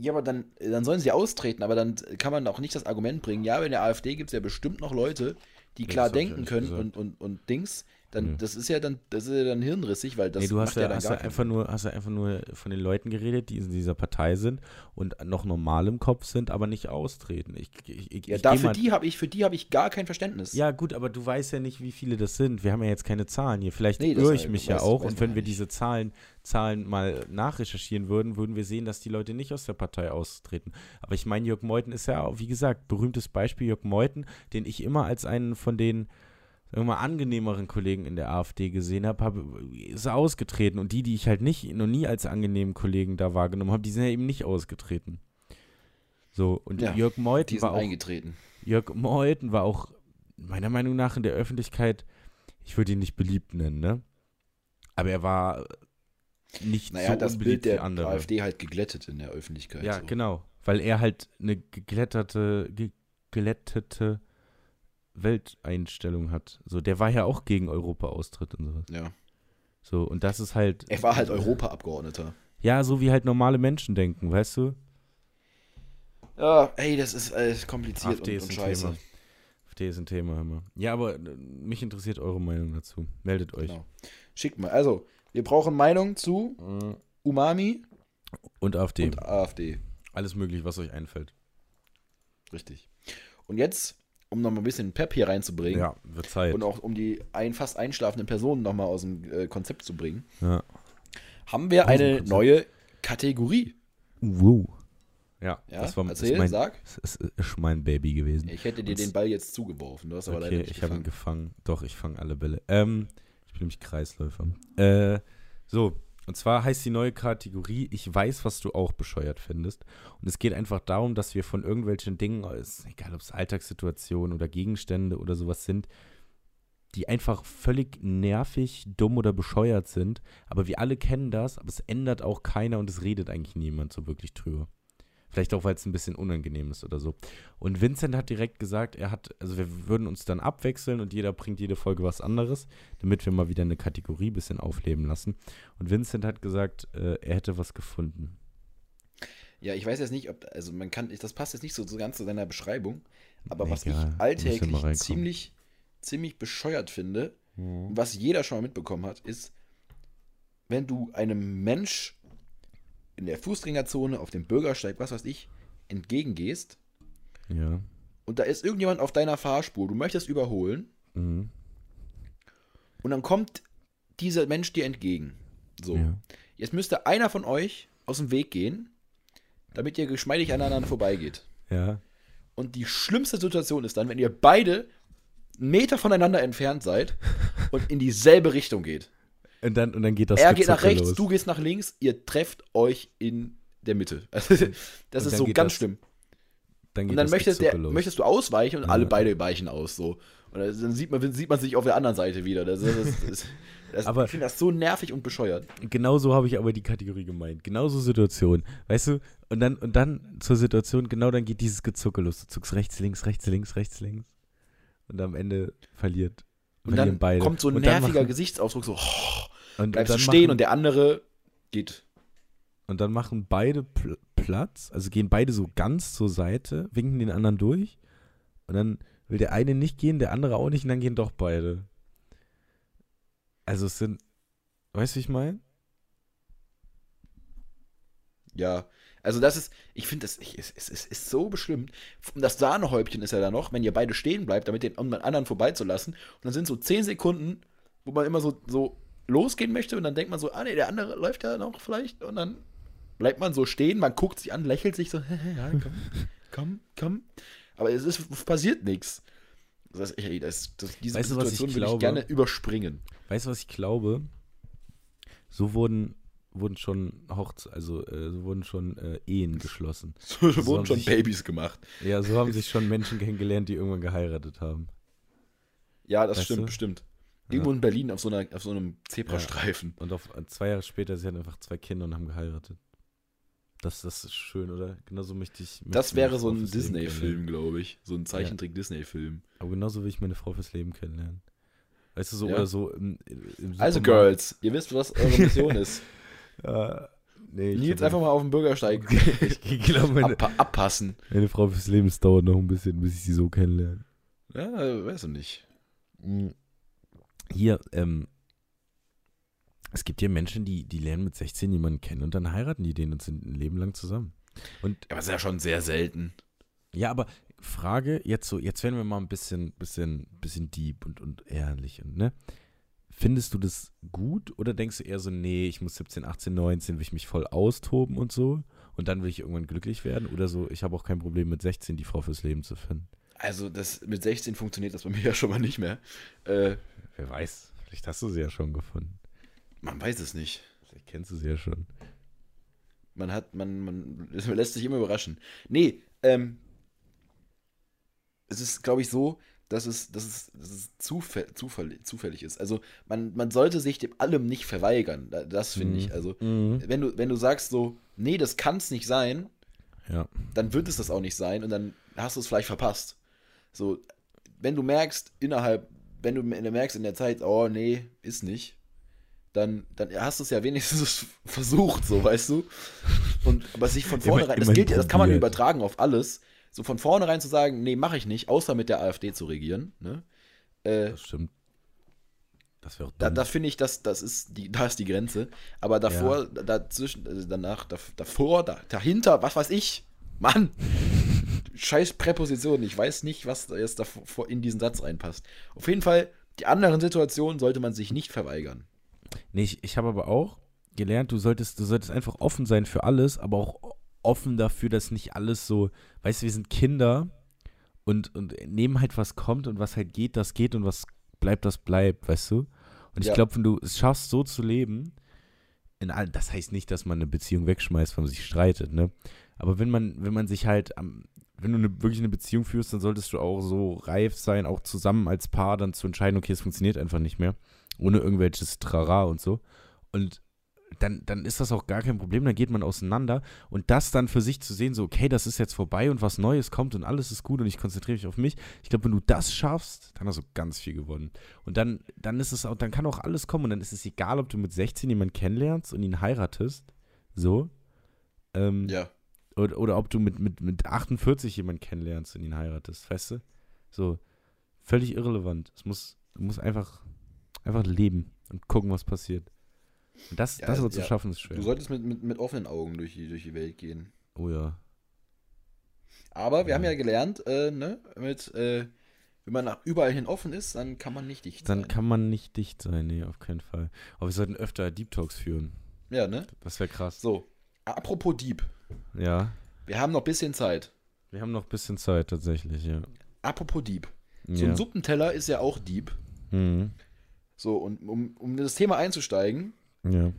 Ja, aber dann, dann sollen sie austreten, aber dann kann man auch nicht das Argument bringen, ja, in der AfD gibt es ja bestimmt noch Leute, die klar denken können gesagt. und, und, und Dings, dann, Nö. das ist ja dann, das ist ja dann hirnrissig, weil das nee, du hast ja, ja, hast ja keinen einfach nur, hast ja einfach nur von den Leuten geredet, die in dieser Partei sind und noch normal im Kopf sind, aber nicht austreten. Ich, ich, ich, Ja, ich da für die habe ich, für die habe ich gar kein Verständnis. Ja, gut, aber du weißt ja nicht, wie viele das sind. Wir haben ja jetzt keine Zahlen hier. Vielleicht Nee, irre halt, ich mich ja auch. Und wenn wir nicht. diese Zahlen, Zahlen mal nachrecherchieren würden, würden wir sehen, dass die Leute nicht aus der Partei austreten. Aber ich meine, Jörg Meuthen ist ja, wie gesagt, berühmtes Beispiel Jörg Meuthen, den ich immer als einen von den sagen mal, angenehmeren Kollegen in der AfD gesehen habe, hab, ist er ausgetreten. Und die, die ich halt nicht, noch nie als angenehmen Kollegen da wahrgenommen habe, die sind ja eben nicht ausgetreten. So, und Ja, Jörg Meuthen war auch eingetreten. Jörg Meuthen war auch meiner Meinung nach in der Öffentlichkeit, ich würde ihn nicht beliebt nennen, ne? Aber er war nicht Naja, so hat das unbeliebt Bild wie der andere. AfD halt geglättet in der Öffentlichkeit. ja, so. genau, weil er halt eine geglätterte, geglättete Welteinstellung hat. So, der war ja auch gegen Europa-Austritt und sowas. Ja. So, und das ist halt. Er war halt Europaabgeordneter. Ja, so wie halt normale Menschen denken, weißt du? Ja, ey, das ist äh, kompliziert AfD und, ist und ein scheiße. Thema. AfD ist ein Thema immer. Ja, aber äh, mich interessiert eure Meinung dazu. Meldet euch. Genau. Schickt mal. Also, wir brauchen Meinung zu. Umami Und AfD. und AfD. Alles möglich, was euch einfällt. Richtig. Und jetzt, um noch mal ein bisschen Pep hier reinzubringen Ja, wird Zeit. und auch um die ein, fast einschlafenden Personen noch mal aus dem äh, Konzept zu bringen, ja. haben wir eine neue Kategorie. Wow. Ja, Ja, das war erzähl, ist mein, sag. Es ist, mein Baby gewesen. Ich hätte dir Und- den Ball jetzt zugeworfen. Du hast aber leider okay, nicht ich habe ihn gefangen. gefangen. Doch, ich fange alle Bälle. Ähm, ich bin nämlich Kreisläufer. Äh, so, und zwar heißt die neue Kategorie, ich weiß, was du auch bescheuert findest. Und es geht einfach darum, dass wir von irgendwelchen Dingen, egal ob es Alltagssituationen oder Gegenstände oder sowas sind, die einfach völlig nervig, dumm oder bescheuert sind. Aber wir alle kennen das, aber es ändert auch keiner und es redet eigentlich niemand so wirklich drüber. Vielleicht auch, weil es ein bisschen unangenehm ist oder so. Und Vincent hat direkt gesagt, er hat, also wir würden uns dann abwechseln und jeder bringt jede Folge was anderes, damit wir mal wieder eine Kategorie ein bisschen aufleben lassen. Und Vincent hat gesagt, äh, er hätte was gefunden. Ja, ich weiß jetzt nicht, ob, also man kann, das passt jetzt nicht so, so ganz zu seiner Beschreibung, aber Nee, was ich alltäglich ziemlich, ziemlich bescheuert finde, und was jeder schon mal mitbekommen hat, ist, wenn du einem Mensch in der Fußgängerzone, auf dem Bürgersteig, was weiß ich, entgegengehst Ja. und da ist irgendjemand auf deiner Fahrspur, du möchtest überholen Mhm. und dann kommt dieser Mensch dir entgegen. So. Ja. Jetzt müsste einer von euch aus dem Weg gehen, damit ihr geschmeidig aneinander vorbeigeht. Ja. Und die schlimmste Situation ist dann, wenn ihr beide einen Meter voneinander entfernt seid und in dieselbe Richtung geht. Und dann, und dann geht das er geht nach rechts, los. du gehst nach links, ihr trefft euch in der Mitte. Das Und ist so ganz das schlimm. Dann Und dann möchtest, der, möchtest du ausweichen und Ja. alle beide weichen aus. So. Und dann sieht man, sieht man sich auf der anderen Seite wieder. Das, das, das, das, Aber- ich finde das so nervig und bescheuert. Genau so habe ich aber die Kategorie gemeint. Genauso Situation. Weißt du? Und dann, und dann zur Situation, genau dann geht dieses Gezucke los. Du zuckst rechts, links, rechts, links, rechts, links. Und am Ende verliert. Und dann beide. kommt so ein nerviger machen- Gesichtsausdruck, so und, bleibst und stehen machen, und der andere geht. Und dann machen beide Pl Platz, also gehen beide so ganz zur Seite, winken den anderen durch. Und dann will der eine nicht gehen, der andere auch nicht, und dann gehen doch beide. Also es sind, weißt du, wie ich meine? Ja, also das ist, ich finde, es, es, es ist so bestimmt. Und das Sahnehäubchen ist ja da noch, wenn ihr beide stehen bleibt, damit den um den anderen vorbeizulassen. Und dann sind so 10 Sekunden, wo man immer so, so losgehen möchte und dann denkt man so, ah nee, der andere läuft ja noch vielleicht und dann bleibt man so stehen, man guckt sich an, lächelt sich so, ja, komm, komm, komm. Aber es ist, passiert nichts. Das, ey, das, das, diese Weißt du, was Situation ich würde ich gerne überspringen. Weißt du, was ich glaube? So wurden, wurden schon Hochze also äh, so wurden schon äh, Ehen geschlossen. So haben wurden schon sich- Babys gemacht. Ja, so haben sich schon Menschen kennengelernt, die irgendwann geheiratet haben. Ja, das Weißt stimmt, du? bestimmt. Ja. Irgendwo in Berlin auf so, einer, auf so einem Zebrastreifen. Und auf, zwei Jahre später, sie hatten einfach zwei Kinder und haben geheiratet. Das, das ist schön, oder? Genauso möchte ich. möchte Das wäre so ein. Disney-Film, glaube ich. So ein Zeichentrick-Disney-Film. Aber genauso will ich meine Frau fürs Leben kennenlernen. Weißt du, so Ja. oder so im, im Also. Girls, ihr wisst, was eure Mission ist. Äh, nee, Nils glaub, einfach mal auf den Bürgersteig Ich glaube, meine, abpa abpassen. meine Frau fürs Leben, es dauert noch ein bisschen, bis ich sie so kennenlerne. Ja, weiß ich nicht. Hier, ähm, es gibt ja Menschen, die, die lernen mit 16 jemanden kennen und dann heiraten die den und sind ein Leben lang zusammen. Und Aber das ist ja schon sehr selten. ja, aber Frage, jetzt so, jetzt werden wir mal ein bisschen, bisschen, bisschen deep und, und ehrlich und ne? Findest du das gut oder denkst du eher so, nee, ich muss 17, 18, 19, will ich mich voll austoben und so und dann will ich irgendwann glücklich werden oder so, ich habe auch kein Problem mit 16 die Frau fürs Leben zu finden. Also, das, mit 16 funktioniert das bei mir ja schon mal nicht mehr. Äh, Wer weiß, vielleicht hast du sie ja schon gefunden. man weiß es nicht. Vielleicht kennst du sie ja schon. Man hat, man, man es lässt sich immer überraschen. Nee, ähm, es ist, glaube ich, so, dass es, dass es, dass es zufäll, zufällig ist. Also man, man sollte sich dem allem nicht verweigern. Da- Das finde Mhm. ich. Also, Mhm. wenn du, wenn du sagst so, nee, das kann es nicht sein, Ja. dann wird es das auch nicht sein und dann hast du es vielleicht verpasst. So, wenn du merkst, innerhalb, wenn du merkst in der Zeit, oh nee, ist nicht, dann, dann hast du es ja wenigstens versucht, so, weißt du? Und aber sich von Immer- vornherein, das gilt, ja- das kann man probiert. übertragen auf alles, so von vornherein zu sagen, nee, mache ich nicht, außer mit der AfD zu regieren, ne? Äh, Das stimmt. Das wäre da, da finde ich, das, das ist die, da ist die Grenze. Aber davor, da- dazwischen, also danach, da, davor, da, dahinter, was weiß ich, Mann, scheiß Präposition. Ich weiß nicht, was da jetzt davor in diesen Satz reinpasst. Auf jeden Fall, die anderen Situationen sollte man sich nicht verweigern. Nee, ich, ich habe aber auch gelernt, du solltest, du solltest einfach offen sein für alles, aber auch offen dafür, dass nicht alles so, weißt du, wir sind Kinder und, und nehmen halt, was kommt und was halt geht, das geht und was bleibt, das bleibt, weißt du? Und ich Ja. glaube, wenn du es schaffst, so zu leben, in all, das heißt nicht, dass man eine Beziehung wegschmeißt, wenn man sich streitet, ne? Aber wenn man, wenn man sich halt am, wenn du eine, wirklich eine Beziehung führst, dann solltest du auch so reif sein, auch zusammen als Paar dann zu entscheiden, okay, es funktioniert einfach nicht mehr, ohne irgendwelches Trara und so. Und dann, dann ist das auch gar kein Problem, dann geht man auseinander und das dann für sich zu sehen, so, okay, das ist jetzt vorbei und was Neues kommt und alles ist gut und ich konzentriere mich auf mich. Ich glaube, wenn du das schaffst, dann hast du ganz viel gewonnen. Und dann, dann ist es auch, dann kann auch alles kommen und dann ist es egal, ob du mit 16 jemanden kennenlernst und ihn heiratest, so, ähm, Ja. oder, oder ob du mit, mit, mit 48 jemanden kennenlernst und ihn heiratest, weißt du? So, völlig irrelevant. Es muss, du musst einfach, einfach leben und gucken, was passiert. Und das, Ja, das aber zu ja. schaffen, ist schwer. Du solltest mit, mit, mit offenen Augen durch die, durch die Welt gehen. oh ja. Aber wir Ja. haben ja gelernt, äh, ne, mit, äh, wenn man nach überall hin offen ist, dann kann man nicht dicht Dann sein. kann man nicht dicht sein, nee, auf keinen Fall. Aber wir sollten öfter Deep Talks führen. Ja, ne? Das wäre krass. So, apropos Dieb. Ja. Wir haben noch ein bisschen Zeit. Wir haben noch ein bisschen Zeit tatsächlich, ja. Apropos Dieb. So ein Suppenteller ist ja auch Dieb. Mhm. So, und um, um in das Thema einzusteigen, Ja.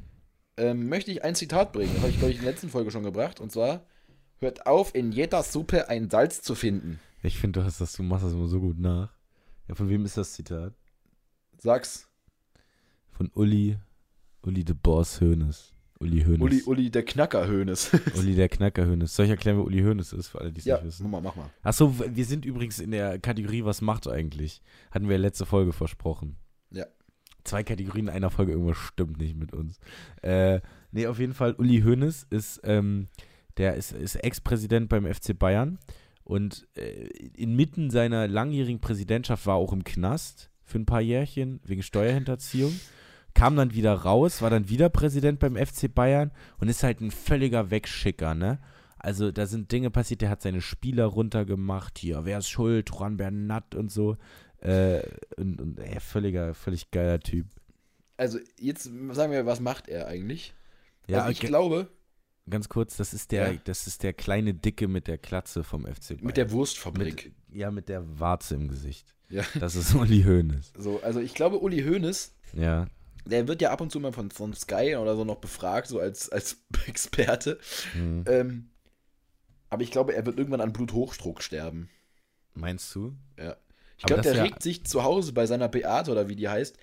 ähm, möchte ich ein Zitat bringen. Das habe ich, glaube ich, in der letzten Folge schon gebracht. Und zwar: Hört auf, in jeder Suppe ein Salz zu finden. Ich finde, du hast das, du machst das immer so gut nach. Ja, von wem ist das Zitat? Sag's. Von Uli, Uli de Boss Hoeneß. Uli Hoeneß. Uli, Uli, der Knacker Hönes. Uli der Knacker Hoeneß. Soll ich erklären, wer Uli Hoeneß ist, für alle, die es ja, nicht mach wissen? mal, mach mal. Achso, wir sind übrigens in der Kategorie Was macht eigentlich? Hatten wir letzte Folge versprochen. Zwei Kategorien in einer Folge, irgendwas stimmt nicht mit uns. Äh, nee, auf jeden Fall, Uli Hoeneß ist, ähm, der ist, ist Ex-Präsident beim FC Bayern und äh, inmitten seiner langjährigen Präsidentschaft war auch im Knast für ein paar Jährchen wegen Steuerhinterziehung. Kam dann wieder raus, war dann wieder Präsident beim FC Bayern und ist halt ein völliger Wegschicker, ne? Also da sind Dinge passiert, der hat seine Spieler runtergemacht, hier, wer ist schuld, Juan Bernat und so. Äh, und, und ey, völliger, völlig geiler Typ. Also, jetzt sagen wir, was macht er eigentlich? Ja, also ich glaube, ganz kurz, das ist der, Ja. das ist der kleine Dicke mit der Klatze vom FC Bayern. Mit der Wurstfabrik. Mit, ja, mit der Warze im Gesicht. Ja. Das ist Uli Hoeneß. So, also ich glaube, Uli Hoeneß, Ja. der wird ja ab und zu mal von, von Sky oder so noch befragt, so als, als Experte. Hm. Ähm, aber ich glaube, er wird irgendwann an Bluthochdruck sterben. Meinst du? Ja. Ich glaube, der ja- regt sich zu Hause bei seiner Beate oder wie die heißt,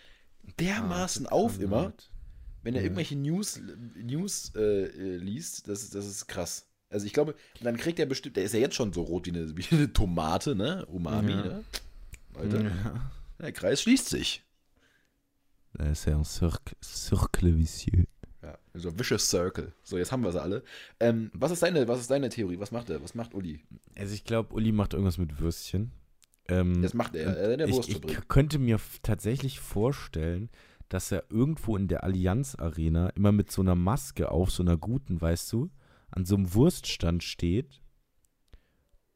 dermaßen Ah, auf immer, Gott. wenn er Ja. irgendwelche News, News äh, äh, liest. Das, das ist krass. Also ich glaube, dann kriegt er bestimmt, der ist ja jetzt schon so rot wie eine, wie eine Tomate, ne? Umami, Ja. ne? Leute, Ja. der Kreis schließt sich. Das ist ja ein Cirque, Circle vicieux. Ja, also Vicious Circle. So, jetzt haben wir sie alle. Ähm, was, ist deine, was ist deine Theorie? Was macht er? Was macht Uli? Also ich glaube, Uli macht irgendwas mit Würstchen. Ähm, Das macht er. Er der ich, ich könnte mir tatsächlich vorstellen, dass er irgendwo in der Allianz Arena immer mit so einer Maske auf, so einer guten, weißt du, an so einem Wurststand steht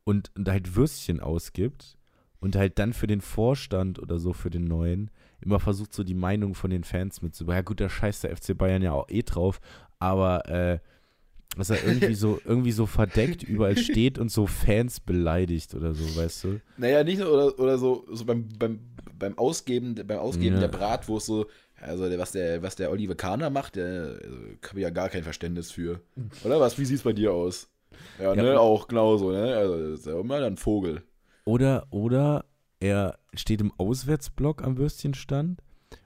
und, und halt Würstchen ausgibt und halt dann für den Vorstand oder so, für den neuen, immer versucht, so die Meinung von den Fans mitzubekommen. Ja gut, da scheißt der FC Bayern ja auch eh drauf, aber äh, dass er irgendwie so, irgendwie so verdeckt überall steht und so Fans beleidigt oder so, weißt du? Naja, nicht nur oder, oder so, so beim, beim, beim Ausgeben, beim Ausgeben Ja. der Bratwurst so, also was der, was der Oliver Kahner macht, der also, habe ich ja gar kein Verständnis für. Oder was? Wie sieht's bei dir aus? Ja, Ja. ne, auch genauso, ne? Also ist ja immer ein Vogel. Oder, oder er steht im Auswärtsblock am Würstchenstand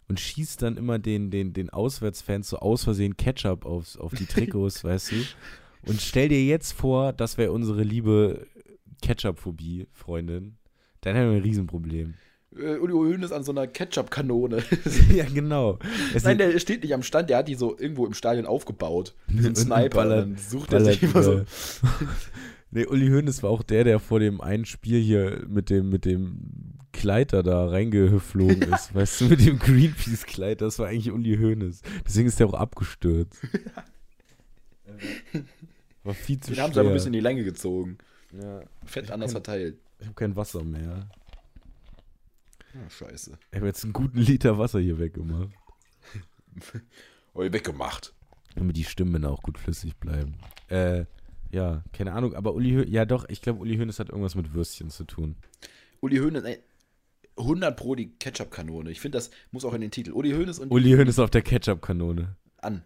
und schießt dann immer den, den, den Auswärtsfans so aus Versehen Ketchup aufs, auf die Trikots, weißt du? Und stell dir jetzt vor, das wäre unsere liebe Ketchup-Phobie, Freundin. Dann hätten wir ein Riesenproblem. Äh, Uli Hoeneß an so einer Ketchup-Kanone. ja, genau. Es Nein, der steht nicht am Stand, der hat die so irgendwo im Stadion aufgebaut. So ein Sniper. ballert- dann sucht er sich immer so. nee, Uli Hoeneß war auch der, der vor dem einen Spiel hier mit dem, mit dem Kleider da reingeflogen ist. Weißt du, mit dem Greenpeace-Kleid, das war eigentlich Uli Hoeneß. Deswegen ist der auch abgestürzt. War viel zu Den schwer. haben sie aber ein bisschen in die Länge gezogen. ja, Fett Ich anders kenn- verteilt. ich habe kein Wasser mehr. Ah, scheiße. Ich habe jetzt einen guten Liter Wasser hier weggemacht. Oh, weggemacht. Damit die Stimmen auch gut flüssig bleiben. Äh, ja, keine Ahnung, aber Uli Hoeneß, ja doch, ich glaube, Uli Hoeneß hat irgendwas mit Würstchen zu tun. Uli Hoeneß, 100 Pro die Ketchup-Kanone. Ich finde, das muss auch in den Titel. Uli Hoeneß und Uli Hoeneß auf der Ketchup-Kanone. an.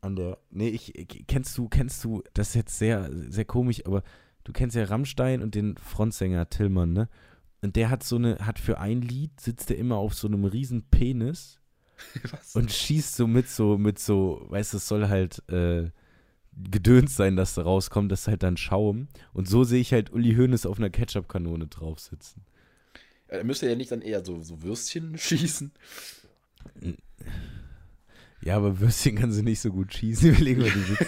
An der. Nee, ich, kennst du, kennst du, das ist jetzt sehr, sehr komisch, aber du kennst ja Rammstein und den Frontsänger Tillmann, ne? Und der hat so eine, hat für ein Lied, sitzt der immer auf so einem riesen Penis Was? und schießt so mit so, mit so, weißt du, es soll halt äh, Gedöns sein, dass da rauskommt, das ist halt dann Schaum. Und so sehe ich halt Uli Hoeneß auf einer Ketchup-Kanone drauf sitzen. Da müsste er ja nicht dann eher so, so Würstchen schießen. Ja, aber Würstchen kann sie nicht so gut schießen. Überleg mal, die sitzt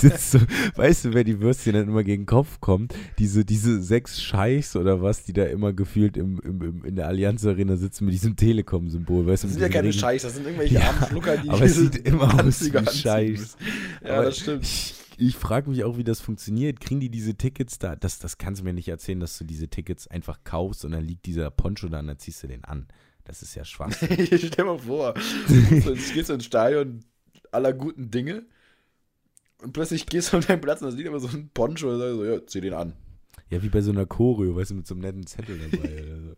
so, sitzt so, weißt du, wer die Würstchen dann immer gegen den Kopf kommt? Diese, diese sechs Scheichs oder was, die da immer gefühlt im, im, im, in der Allianz Arena sitzen mit diesem Telekom-Symbol, weißt du? Das sind ja keine Regen- Scheiß, das sind irgendwelche Ja, armen Schlucker, die aber es sieht immer aus wie müssen. Ja, Aber das stimmt. Ich, ich frage mich auch, wie das funktioniert. Kriegen die diese Tickets da? Das, das kannst du mir nicht erzählen, dass du diese Tickets einfach kaufst und dann liegt dieser Poncho da und dann ziehst du den an. Das ist ja schwach. Stell mal vor, du gehst ins Stadion aller guten Dinge und plötzlich gehst du auf deinen Platz und da sieht immer so ein Poncho und sagst so, ja, zieh den an. Ja, wie bei so einer Choreo, weißt du, mit so einem netten Zettel dabei. oder so.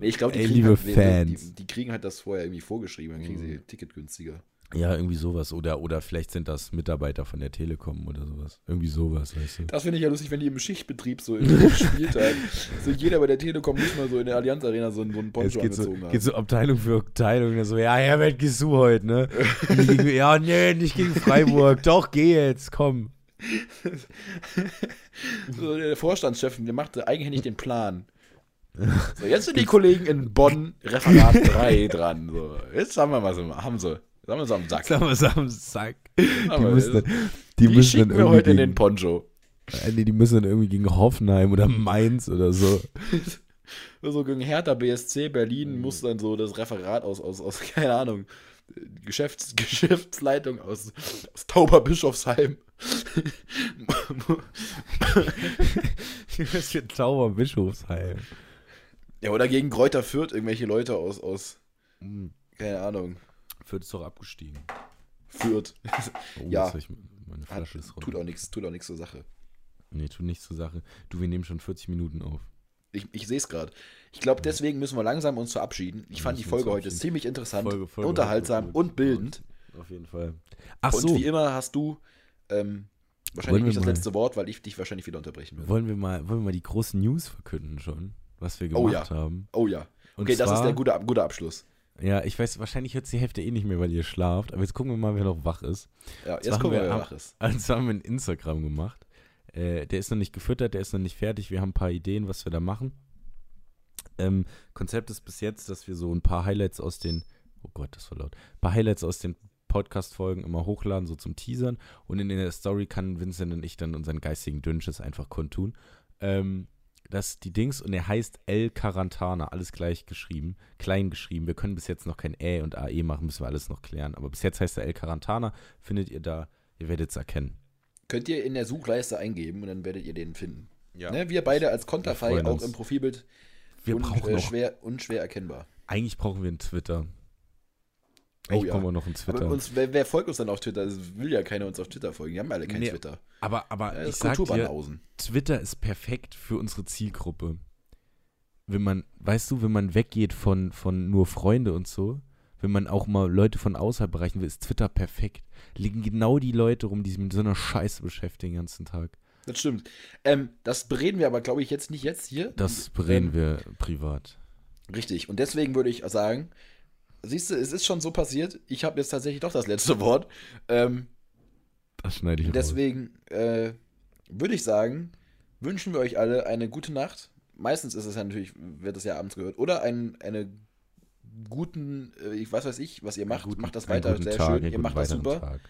Nee, ich glaube, die, Ey, kriegen halt- Fans. Die, die kriegen halt das vorher irgendwie vorgeschrieben, dann kriegen Mhm. sie ihr Ticket günstiger. Ja, irgendwie sowas. Oder, oder vielleicht sind das Mitarbeiter von der Telekom oder sowas. Irgendwie sowas, weißt du. Das finde ich ja lustig, wenn die im Schichtbetrieb so im Spieltag, so jeder bei der Telekom muss mal so in der Allianz Arena so, einen- so einen Es Poncho geht so, angezogen haben. geht so Abteilung für Abteilung. So, ja, Herbert, gehst du heute, ne? Gegen, ja, nee, nicht gegen Freiburg. Doch, geh jetzt, komm. So, der Vorstandschef, der machte eigenhändig den Plan. So, jetzt sind die Kollegen in Bonn Referat 3 dran. So, jetzt haben wir was, im- haben sie, haben wir es am Sack. Sag mal, am Sack. Die müssen dann, die Die, müssen dann wir irgendwie heute in den gegen, Poncho. äh, nee, die müssen dann irgendwie gegen Hoffenheim oder Mainz oder so. So gegen Hertha BSC Berlin muss dann so das Referat aus, aus, aus keine Ahnung, Geschäfts, Geschäftsleitung aus, aus Tauberbischofsheim. Müssen für Zauberbischofsheim. ja, oder gegen Kräuter Fürth irgendwelche Leute aus, aus keine Ahnung. Fürth ist doch abgestiegen. Fürth. Oh, Ja. ich, meine Hat, Flasche ist tut runter. auch nichts, tut auch nichts zur Sache. Nee, tut nichts zur Sache. Du, wir nehmen schon 40 Minuten auf. Ich, ich sehe es gerade. Ich glaube, deswegen müssen wir langsam uns verabschieden. Ich fand die Folge heute ziemlich interessant, Folge- Folge unterhaltsam und bildend. Auf jeden Fall. Ach und so, wie immer hast du ähm, wahrscheinlich nicht das mal- letzte Wort, weil ich dich wahrscheinlich wieder unterbrechen würde. wollen wir, mal, wollen wir mal die großen News verkünden schon, was wir Oh gemacht ja. haben? Oh ja. Und Okay, das ist der gute, guter Abschluss. Ja, ich weiß, wahrscheinlich hört die Hälfte eh nicht mehr, weil ihr schlaft. Aber jetzt gucken wir mal, wer noch wach ist. Ja, jetzt gucken wir, wer wach ist. Also haben wir ein Instagram gemacht. Äh, der ist noch nicht gefüttert, der ist noch nicht fertig. Wir haben ein paar Ideen, was wir da machen. Ähm, Konzept ist bis jetzt, dass wir so ein paar Highlights aus den, oh Gott, das war laut, ein paar Highlights aus den Podcast-Folgen immer hochladen, so zum Teasern. Und in der Story kann Vincent und ich dann unseren geistigen Dünnsches einfach kundtun. Ähm, das ist die Dings und er heißt El Carantana, alles gleich geschrieben, klein geschrieben. Wir können bis jetzt noch kein Ä und AE machen, müssen wir alles noch klären. Aber bis jetzt heißt er El Carantana, findet ihr da, ihr werdet es erkennen. Könnt ihr in der Suchleiste eingeben und dann werdet ihr den finden. Ja. Ne, wir beide als Konterfei auch uns. im Profilbild Wir un, brauchen äh, schwer, unschwer erkennbar. eigentlich brauchen wir einen Twitter. Oh Eigentlich ja. brauchen wir noch einen Twitter. Uns, wer, wer folgt uns dann auf Twitter? Es will ja keiner uns auf Twitter folgen. Die haben alle kein Nee, Twitter. aber aber Ja, ich das sag dir. Twitter ist perfekt für unsere Zielgruppe. Wenn man, weißt du, wenn man weggeht von, von nur Freunde und so, wenn man auch mal Leute von außerhalb erreichen will, ist Twitter perfekt. Liegen genau die Leute rum, die sich mit so einer Scheiße beschäftigen den ganzen Tag. Das stimmt. Ähm, das bereden wir aber, glaube ich, jetzt nicht jetzt hier. Das bereden Ähm, wir privat. Richtig. Und deswegen würde ich sagen, siehst du, es ist schon so passiert. Ich habe jetzt tatsächlich doch das letzte Wort. Ähm, Das schneide ich raus. deswegen äh, würde ich sagen, wünschen wir euch alle eine gute Nacht. Meistens ist es ja natürlich, wird es ja abends gehört. Oder ein, eine guten, äh, ich weiß weiß ich, was ihr macht. Guten- macht das weiter sehr Tag, schön. Ihr macht das super. Tag.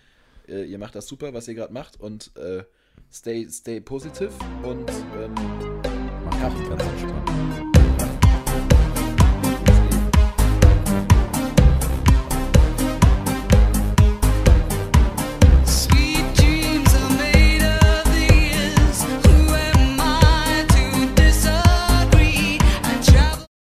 Äh, ihr macht das super, was ihr gerade macht. Und äh, stay, stay positive und ähm, Macht ganz entspannt.